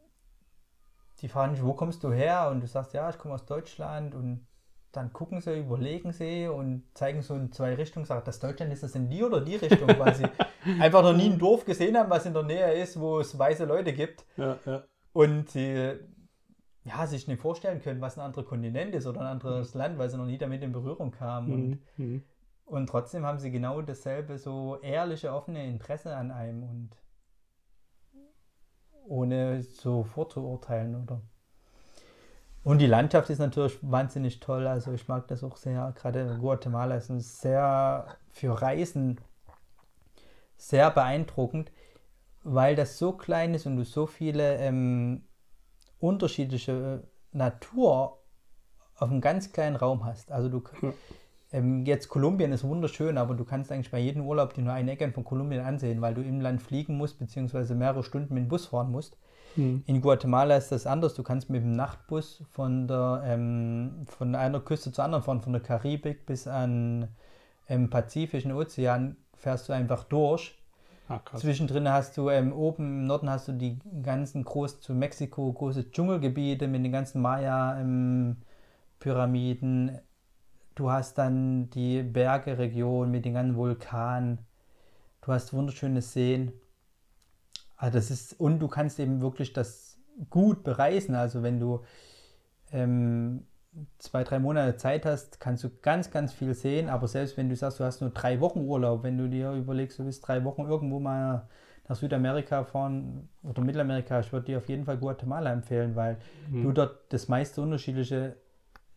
die fragen dich, wo kommst du her? Und du sagst, ja, ich komme aus Deutschland. Und dann gucken sie, überlegen sie und zeigen so in zwei Richtungen, sagen, das Deutschland ist das in die oder die Richtung, weil sie einfach noch nie ein Dorf gesehen haben, was in der Nähe ist, wo es weiße Leute gibt. Ja, ja. Und sie ja, sich nicht vorstellen können, was ein anderer Kontinent ist oder ein anderes mhm. Land, weil sie noch nie damit in Berührung kamen. Und mhm. mhm. Und trotzdem haben sie genau dasselbe, so ehrliche, offene Interesse an einem und ohne so vorzuurteilen, oder? Und die Landschaft ist natürlich wahnsinnig toll. Also ich mag das auch sehr. Gerade Guatemala ist ein sehr für Reisen sehr beeindruckend, weil das so klein ist und du so viele ähm, unterschiedliche Natur auf einem ganz kleinen Raum hast. Also du ja. Ähm, jetzt Kolumbien ist wunderschön, aber du kannst eigentlich bei jedem Urlaub dir nur ein Eckern von Kolumbien ansehen, weil du im Land fliegen musst, beziehungsweise mehrere Stunden mit dem Bus fahren musst. Mhm. In Guatemala ist das anders. Du kannst mit dem Nachtbus von, der, ähm, von einer Küste zur anderen fahren, von der Karibik bis an ähm, Pazifischen Ozean fährst du einfach durch. Ah, Zwischendrin hast du ähm, oben im Norden hast du die ganzen groß zu Mexiko große Dschungelgebiete mit den ganzen Maya-Pyramiden. Ähm, Du hast dann die Bergeregion mit den ganzen Vulkanen. Du hast wunderschöne Seen. Also das ist, und du kannst eben wirklich das gut bereisen. Also wenn du ähm, zwei, drei Monate Zeit hast, kannst du ganz, ganz viel sehen. Aber selbst wenn du sagst, du hast nur drei Wochen Urlaub, wenn du dir überlegst, du willst drei Wochen irgendwo mal nach Südamerika fahren oder Mittelamerika, ich würde dir auf jeden Fall Guatemala empfehlen, weil mhm. du dort das meiste unterschiedliche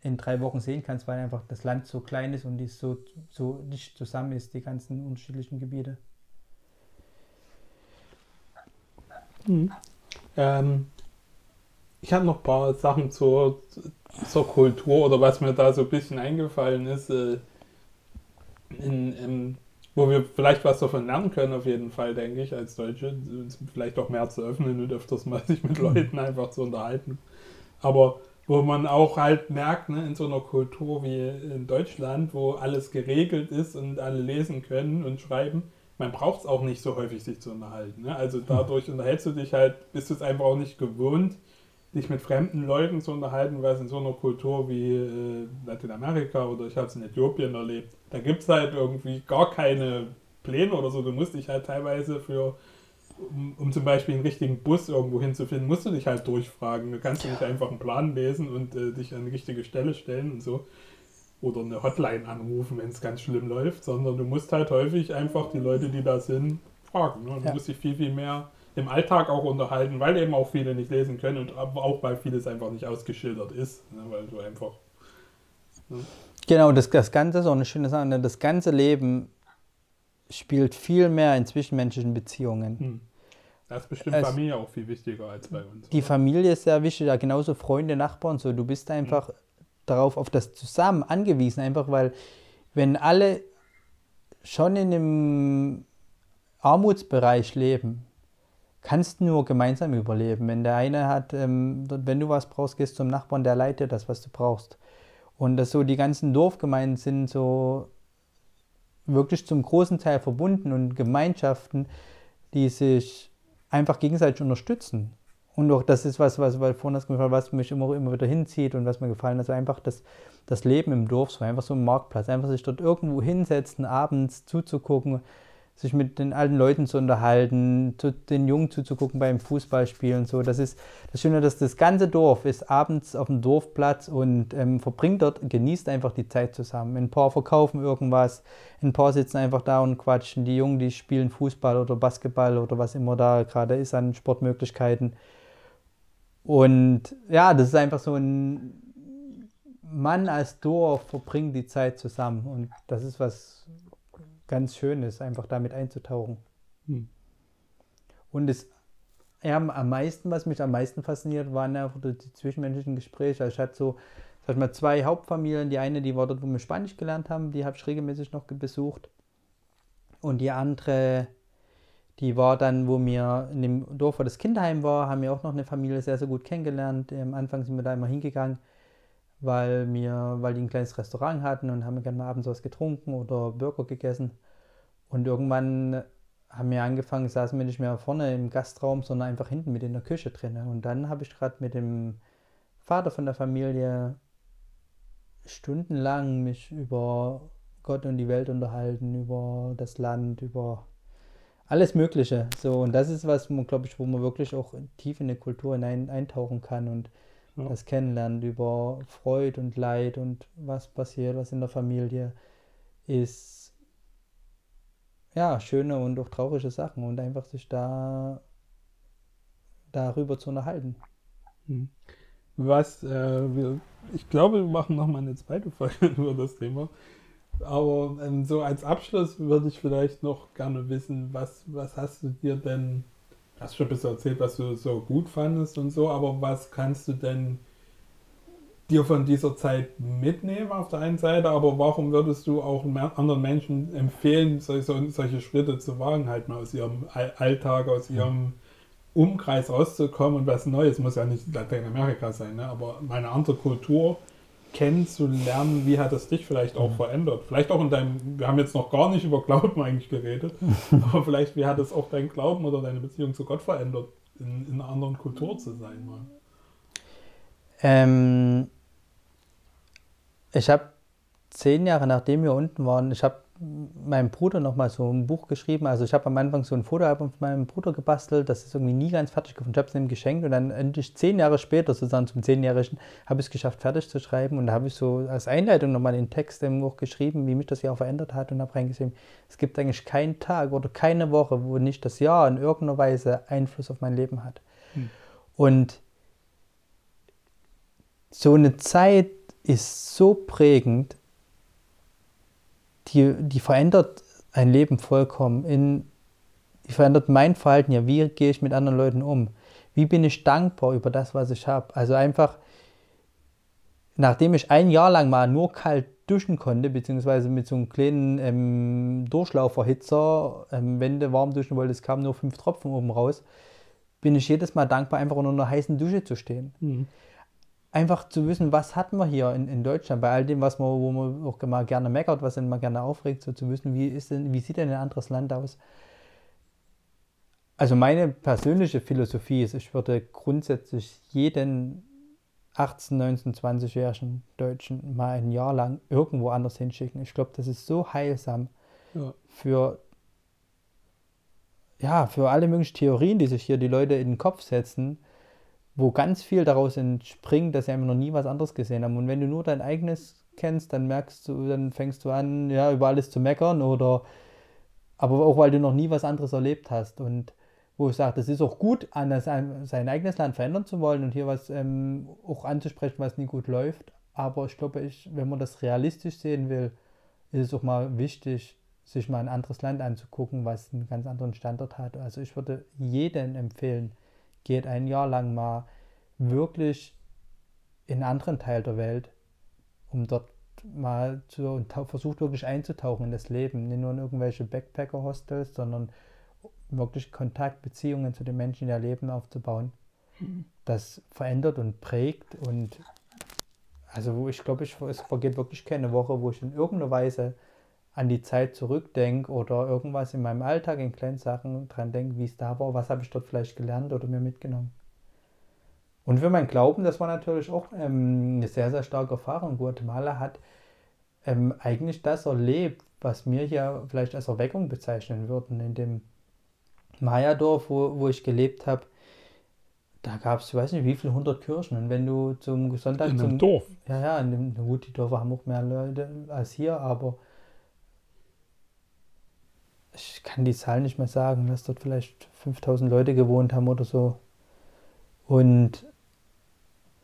in drei Wochen sehen kannst, weil einfach das Land so klein ist und die so, so nicht zusammen ist, die ganzen unterschiedlichen Gebiete. Mhm. Ähm, ich habe noch ein paar Sachen zur, zur Kultur oder was mir da so ein bisschen eingefallen ist, äh, in, in, wo wir vielleicht was davon lernen können, auf jeden Fall, denke ich, als Deutsche, uns vielleicht auch mehr zu öffnen und öfters mal sich mit Leuten einfach zu unterhalten. Aber wo man auch halt merkt, ne, in so einer Kultur wie in Deutschland, wo alles geregelt ist und alle lesen können und schreiben, man braucht es auch nicht so häufig, sich zu unterhalten. Ne? Also hm. dadurch unterhältst du dich halt, bist du es einfach auch nicht gewohnt, dich mit fremden Leuten zu unterhalten, was in so einer Kultur wie äh, Lateinamerika oder ich habe es in Äthiopien erlebt, da gibt es halt irgendwie gar keine Pläne oder so. Du musst dich halt teilweise für um, um, zum Beispiel einen richtigen Bus irgendwo hinzufinden, musst du dich halt durchfragen. Du kannst ja. nicht einfach einen Plan lesen und äh, dich an die richtige Stelle stellen und so. Oder eine Hotline anrufen, wenn es ganz schlimm läuft, sondern du musst halt häufig einfach die Leute, die da sind, fragen. Ne? Du ja. musst dich viel, viel mehr im Alltag auch unterhalten, weil eben auch viele nicht lesen können und auch weil vieles einfach nicht ausgeschildert ist, ne? weil du einfach. Ne? Genau, das, das Ganze ist auch eine schöne Sache. Ne? Das ganze Leben spielt viel mehr in zwischenmenschlichen Beziehungen. Hm. Das ist bestimmt es, Familie auch viel wichtiger als bei uns. Die oder? Familie ist sehr wichtig, ja, genauso Freunde, Nachbarn, so. Du bist einfach mhm. darauf, auf das Zusammen angewiesen, einfach weil, wenn alle schon in einem Armutsbereich leben, kannst nur gemeinsam überleben. Wenn der eine hat, ähm, wenn du was brauchst, gehst zum Nachbarn, der leitet das, was du brauchst. Und das so, die ganzen Dorfgemeinden sind so wirklich zum großen Teil verbunden und Gemeinschaften, die sich einfach gegenseitig unterstützen. Und auch das ist was, was, weil vorhin hast gefallen, was mich immer, immer wieder hinzieht und was mir gefallen hat, also einfach das, das Leben im Dorf, so einfach so ein Marktplatz, einfach sich dort irgendwo hinsetzen, abends zuzugucken, sich mit den alten Leuten zu unterhalten, zu den Jungen zuzugucken beim Fußballspielen. So, das ist das Schöne, dass das ganze Dorf ist abends auf dem Dorfplatz und ähm, verbringt dort, genießt einfach die Zeit zusammen. Ein paar verkaufen irgendwas, ein paar sitzen einfach da und quatschen. Die Jungen, die spielen Fußball oder Basketball oder was immer da gerade ist an Sportmöglichkeiten. Und ja, das ist einfach so ein Mann als Dorf verbringt die Zeit zusammen und das ist was ganz schön ist, einfach damit einzutauchen. Hm. Und das ja, am meisten, was mich am meisten fasziniert, waren einfach die zwischenmenschlichen Gespräche. Also ich hatte so, sag ich mal, zwei Hauptfamilien. Die eine, die war dort, wo wir Spanisch gelernt haben, die habe ich regelmäßig noch besucht. Und die andere, die war dann, wo wir in dem Dorf, wo das Kinderheim war, haben wir auch noch eine Familie sehr, sehr gut kennengelernt. Am Anfang sind wir da immer hingegangen, weil wir, weil die ein kleines Restaurant hatten und haben gerne mal abends was getrunken oder Burger gegessen. Und irgendwann haben wir angefangen, saßen wir nicht mehr vorne im Gastraum, sondern einfach hinten mit in der Küche drin. Und dann habe ich gerade mit dem Vater von der Familie stundenlang mich über Gott und die Welt unterhalten, über das Land, über alles Mögliche. So, und das ist was, glaube ich, wo man wirklich auch tief in eine Kultur hinein eintauchen kann und ja. das kennenlernt über Freude und Leid und was passiert, was in der Familie ist ja, schöne und auch traurige Sachen und einfach sich da darüber zu unterhalten. Hm. Was, äh, wir, ich glaube, wir machen nochmal eine zweite Folge über das Thema. Aber ähm, so als Abschluss würde ich vielleicht noch gerne wissen, was, was hast du dir denn, hast schon ein bisschen erzählt, was du so gut fandest und so, aber was kannst du denn dir von dieser Zeit mitnehmen auf der einen Seite, aber warum würdest du auch anderen Menschen empfehlen, solche, solche Schritte zu wagen, halt mal aus ihrem Alltag, aus ihrem Umkreis rauszukommen und was Neues, muss ja nicht Lateinamerika sein, ne? aber meine andere Kultur kennenzulernen, wie hat es dich vielleicht auch mhm. verändert? Vielleicht auch in deinem, wir haben jetzt noch gar nicht über Glauben eigentlich geredet, aber vielleicht, wie hat es auch dein Glauben oder deine Beziehung zu Gott verändert, in, in einer anderen Kultur zu sein mal? Ähm, ich habe zehn Jahre nachdem wir unten waren, ich habe meinem Bruder nochmal so ein Buch geschrieben. Also ich habe am Anfang so ein Fotoalbum von meinem Bruder gebastelt, das ist irgendwie nie ganz fertig gefunden. Ich habe es ihm geschenkt und dann endlich zehn Jahre später, sozusagen zum zehnjährigen, habe ich es geschafft, fertig zu schreiben. Und da habe ich so als Einleitung nochmal den Text im Buch geschrieben, wie mich das Jahr verändert hat und habe reingeschrieben, es gibt eigentlich keinen Tag oder keine Woche, wo nicht das Jahr in irgendeiner Weise Einfluss auf mein Leben hat. Hm. Und so eine Zeit ist so prägend, die, die verändert ein Leben vollkommen. In, die verändert mein Verhalten ja. Wie gehe ich mit anderen Leuten um? Wie bin ich dankbar über das, was ich habe? Also einfach, nachdem ich ein Jahr lang mal nur kalt duschen konnte, beziehungsweise mit so einem kleinen ähm, Durchlauferhitzer, ähm, wenn du warm duschen wolltest, kamen nur fünf Tropfen oben raus, bin ich jedes Mal dankbar, einfach unter einer heißen Dusche zu stehen. Mhm einfach zu wissen, was hatten wir hier in, in Deutschland, bei all dem, was man, wo man auch immer gerne meckert, was immer gerne aufregt, so zu wissen, wie, ist denn, wie sieht denn ein anderes Land aus? Also meine persönliche Philosophie ist, ich würde grundsätzlich jeden 18, 19, 20-jährigen Deutschen mal ein Jahr lang irgendwo anders hinschicken. Ich glaube, das ist so heilsam ja. für, ja, für alle möglichen Theorien, die sich hier die Leute in den Kopf setzen wo ganz viel daraus entspringt, dass sie einfach noch nie was anderes gesehen haben. Und wenn du nur dein eigenes kennst, dann merkst du, dann fängst du an, ja, über alles zu meckern oder aber auch weil du noch nie was anderes erlebt hast. Und wo ich sage, das ist auch gut, an sein eigenes Land verändern zu wollen und hier was ähm, auch anzusprechen, was nie gut läuft. Aber ich glaube, ich, wenn man das realistisch sehen will, ist es auch mal wichtig, sich mal ein anderes Land anzugucken, was einen ganz anderen Standard hat. Also ich würde jedem empfehlen, geht ein Jahr lang mal wirklich in einen anderen Teil der Welt, um dort mal zu und versucht wirklich einzutauchen in das Leben, nicht nur in irgendwelche Backpacker-Hostels, sondern wirklich Kontaktbeziehungen zu den Menschen, die da leben, aufzubauen. Mhm. Das verändert und prägt und also wo ich glaube, ich, es vergeht wirklich keine Woche, wo ich in irgendeiner Weise an die Zeit zurückdenke oder irgendwas in meinem Alltag in kleinen Sachen dran denke, wie es da war, was habe ich dort vielleicht gelernt oder mir mitgenommen. Und für mein Glauben, das war natürlich auch ähm, eine sehr, sehr starke Erfahrung. Guatemala hat ähm, eigentlich das erlebt, was wir hier vielleicht als Erweckung bezeichnen würden. In dem Maya-Dorf, wo, wo ich gelebt habe, da gab es, ich weiß nicht, wie viele hundert Kirchen. Und wenn du zum Sonntag. In zum, Dorf? Ja, ja, in dem, gut, die Dörfer haben auch mehr Leute als hier, aber ich kann die Zahl nicht mehr sagen, dass dort vielleicht 5000 Leute gewohnt haben oder so. Und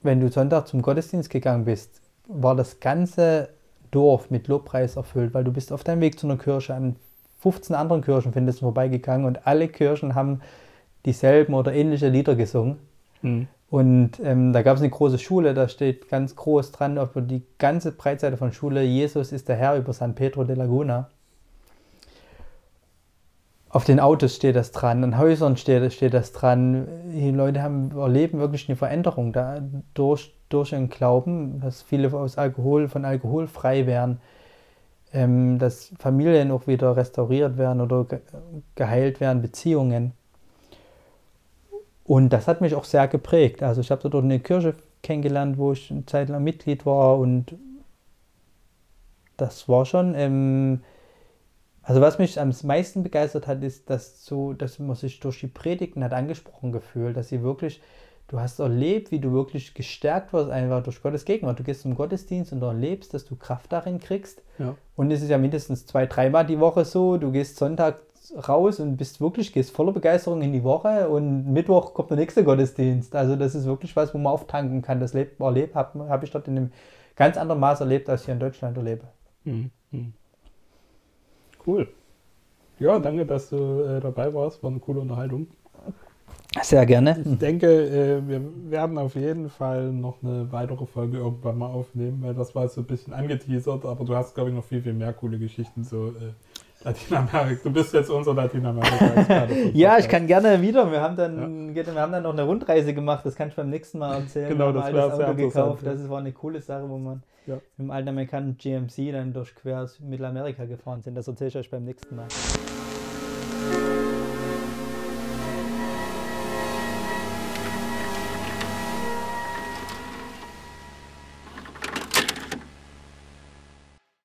wenn du Sonntag zum Gottesdienst gegangen bist, war das ganze Dorf mit Lobpreis erfüllt, weil du bist auf deinem Weg zu einer Kirche an 15 anderen Kirchen findest du vorbeigegangen und alle Kirchen haben dieselben oder ähnliche Lieder gesungen. Mhm. Und ähm, da gab es eine große Schule, da steht ganz groß dran, über die ganze Breitseite von Schule, Jesus ist der Herr über San Pedro de Laguna. Auf den Autos steht das dran, an Häusern steht, steht das dran. Die Leute haben, erleben wirklich eine Veränderung da durch, durch den Glauben, dass viele aus Alkohol, von Alkohol frei werden, ähm, dass Familien auch wieder restauriert werden oder ge geheilt werden, Beziehungen. Und das hat mich auch sehr geprägt. Also ich habe dort eine Kirche kennengelernt, wo ich eine Zeit lang Mitglied war und das war schon, ähm, also was mich am meisten begeistert hat, ist, dass so, dass man sich durch die Predigten hat angesprochen gefühlt, dass sie wirklich, du hast erlebt, wie du wirklich gestärkt wirst, einfach durch Gottes Gegenwart. Du gehst zum Gottesdienst und erlebst, dass du Kraft darin kriegst. Ja. Und es ist ja mindestens zwei, dreimal die Woche so. Du gehst Sonntag raus und bist wirklich, gehst voller Begeisterung in die Woche und Mittwoch kommt der nächste Gottesdienst. Also das ist wirklich was, wo man auftanken kann. Das erlebt habe hab ich dort in einem ganz anderen Maß erlebt, als ich hier in Deutschland erlebe. Mhm. Cool. Ja, danke, dass du äh, dabei warst. War eine coole Unterhaltung. Sehr gerne. Ich denke, äh, wir werden auf jeden Fall noch eine weitere Folge irgendwann mal aufnehmen, weil das war so ein bisschen angeteasert, aber du hast, glaube ich, noch viel, viel mehr coole Geschichten so äh, Lateinamerika. Du bist jetzt unser Lateinamerika. ja, ich kann gerne wieder. Wir haben, dann, ja. wir haben dann noch eine Rundreise gemacht. Das kann ich beim nächsten Mal erzählen. Genau, das wäre sehr gekauft. Ja. Das war eine coole Sache, wo man ja. mit dem alten amerikanischen GMC dann durch quer Mittelamerika gefahren sind. Das erzähle ich euch beim nächsten Mal.